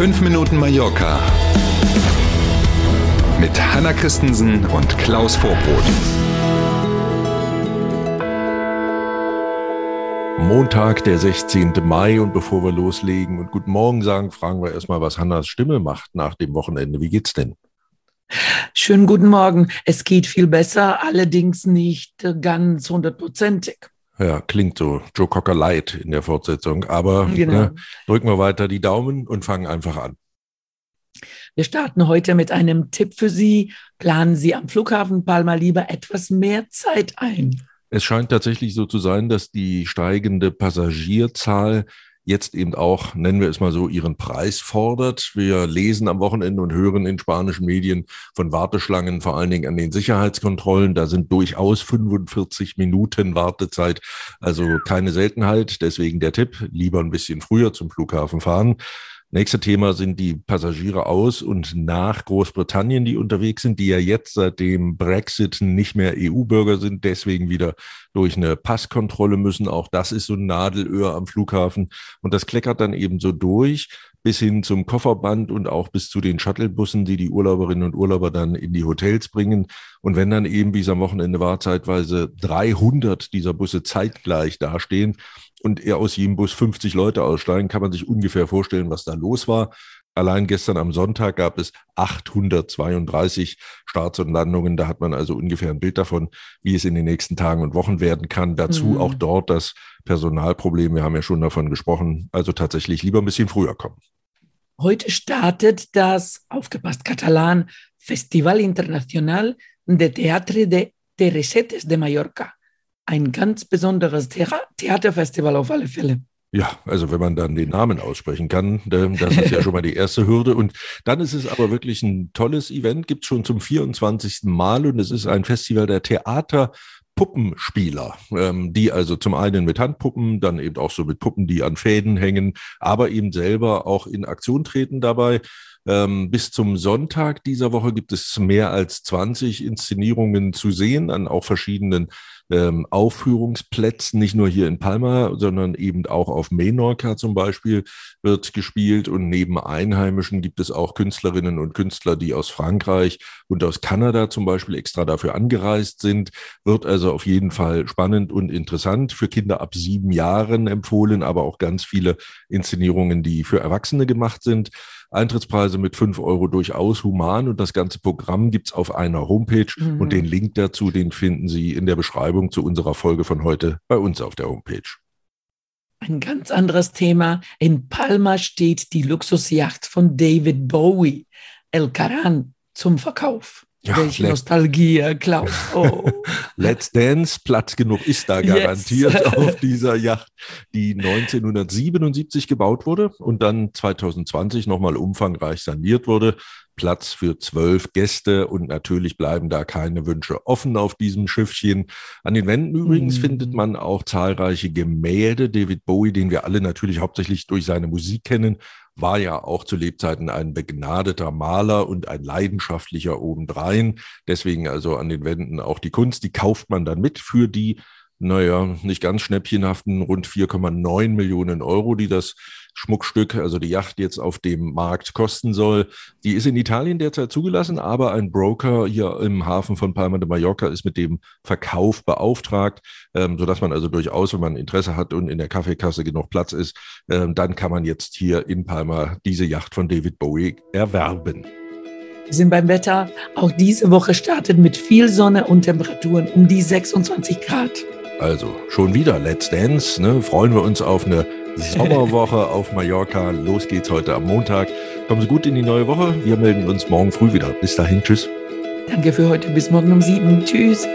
5 Minuten Mallorca mit Hanna Christensen und Klaus Vorbrot. Montag, der 16. Mai und bevor wir loslegen und guten Morgen sagen, fragen wir erstmal, was Hannas Stimme macht nach dem Wochenende. Wie geht's denn? Schönen guten Morgen. Es geht viel besser, allerdings nicht ganz hundertprozentig. Ja, klingt so. Joe Cocker Light in der Fortsetzung. Aber genau. ne, drücken wir weiter die Daumen und fangen einfach an. Wir starten heute mit einem Tipp für Sie. Planen Sie am Flughafen Palma lieber etwas mehr Zeit ein. Es scheint tatsächlich so zu sein, dass die steigende Passagierzahl jetzt eben auch, nennen wir es mal so, ihren Preis fordert. Wir lesen am Wochenende und hören in spanischen Medien von Warteschlangen, vor allen Dingen an den Sicherheitskontrollen. Da sind durchaus 45 Minuten Wartezeit, also keine Seltenheit. Deswegen der Tipp, lieber ein bisschen früher zum Flughafen fahren. Nächste Thema sind die Passagiere aus und nach Großbritannien, die unterwegs sind, die ja jetzt seit dem Brexit nicht mehr EU-Bürger sind, deswegen wieder durch eine Passkontrolle müssen. Auch das ist so ein Nadelöhr am Flughafen. Und das kleckert dann eben so durch bis hin zum Kofferband und auch bis zu den Shuttlebussen, die die Urlauberinnen und Urlauber dann in die Hotels bringen. Und wenn dann eben, wie es am Wochenende war, zeitweise 300 dieser Busse zeitgleich dastehen, und er aus jedem Bus 50 Leute aussteigen, kann man sich ungefähr vorstellen, was da los war. Allein gestern am Sonntag gab es 832 Starts und Landungen. Da hat man also ungefähr ein Bild davon, wie es in den nächsten Tagen und Wochen werden kann. Dazu mhm. auch dort das Personalproblem. Wir haben ja schon davon gesprochen. Also tatsächlich lieber ein bisschen früher kommen. Heute startet das, aufgepasst, Katalan Festival Internacional de Teatre de Teresetes de Mallorca ein ganz besonderes Theaterfestival auf alle Fälle. Ja, also wenn man dann den Namen aussprechen kann, das ist ja schon mal die erste Hürde. Und dann ist es aber wirklich ein tolles Event, gibt es schon zum 24. Mal und es ist ein Festival der Theater. Puppenspieler, ähm, die also zum einen mit Handpuppen, dann eben auch so mit Puppen, die an Fäden hängen, aber eben selber auch in Aktion treten dabei. Ähm, bis zum Sonntag dieser Woche gibt es mehr als 20 Inszenierungen zu sehen an auch verschiedenen ähm, Aufführungsplätzen, nicht nur hier in Palma, sondern eben auch auf Menorca zum Beispiel wird gespielt. Und neben Einheimischen gibt es auch Künstlerinnen und Künstler, die aus Frankreich und aus Kanada zum Beispiel extra dafür angereist sind. Wird also auf jeden Fall spannend und interessant für Kinder ab sieben Jahren empfohlen, aber auch ganz viele Inszenierungen, die für Erwachsene gemacht sind. Eintrittspreise mit fünf Euro durchaus human und das ganze Programm gibt's auf einer Homepage mhm. und den Link dazu, den finden Sie in der Beschreibung zu unserer Folge von heute bei uns auf der Homepage. Ein ganz anderes Thema. In Palma steht die Luxusjacht von David Bowie, El Caran, zum Verkauf. Ja, Welche Nostalgie, Klaus. Oh. Let's Dance, Platz genug ist da garantiert yes. auf dieser Yacht, die 1977 gebaut wurde und dann 2020 nochmal umfangreich saniert wurde. Platz für zwölf Gäste und natürlich bleiben da keine Wünsche offen auf diesem Schiffchen. An den Wänden übrigens mm. findet man auch zahlreiche Gemälde. David Bowie, den wir alle natürlich hauptsächlich durch seine Musik kennen, war ja auch zu Lebzeiten ein begnadeter Maler und ein leidenschaftlicher obendrein. Deswegen also an den Wänden auch die Kunst, die kauft man dann mit für die naja, nicht ganz schnäppchenhaften rund 4,9 Millionen Euro, die das Schmuckstück, also die Yacht jetzt auf dem Markt kosten soll. Die ist in Italien derzeit zugelassen, aber ein Broker hier im Hafen von Palma de Mallorca ist mit dem Verkauf beauftragt, ähm, sodass man also durchaus, wenn man Interesse hat und in der Kaffeekasse genug Platz ist, ähm, dann kann man jetzt hier in Palma diese Yacht von David Bowie erwerben. Wir sind beim Wetter. Auch diese Woche startet mit viel Sonne und Temperaturen um die 26 Grad. Also schon wieder Let's Dance. Ne? Freuen wir uns auf eine Sommerwoche auf Mallorca. Los geht's heute am Montag. Kommen Sie gut in die neue Woche. Wir melden uns morgen früh wieder. Bis dahin, tschüss. Danke für heute. Bis morgen um sieben. Tschüss.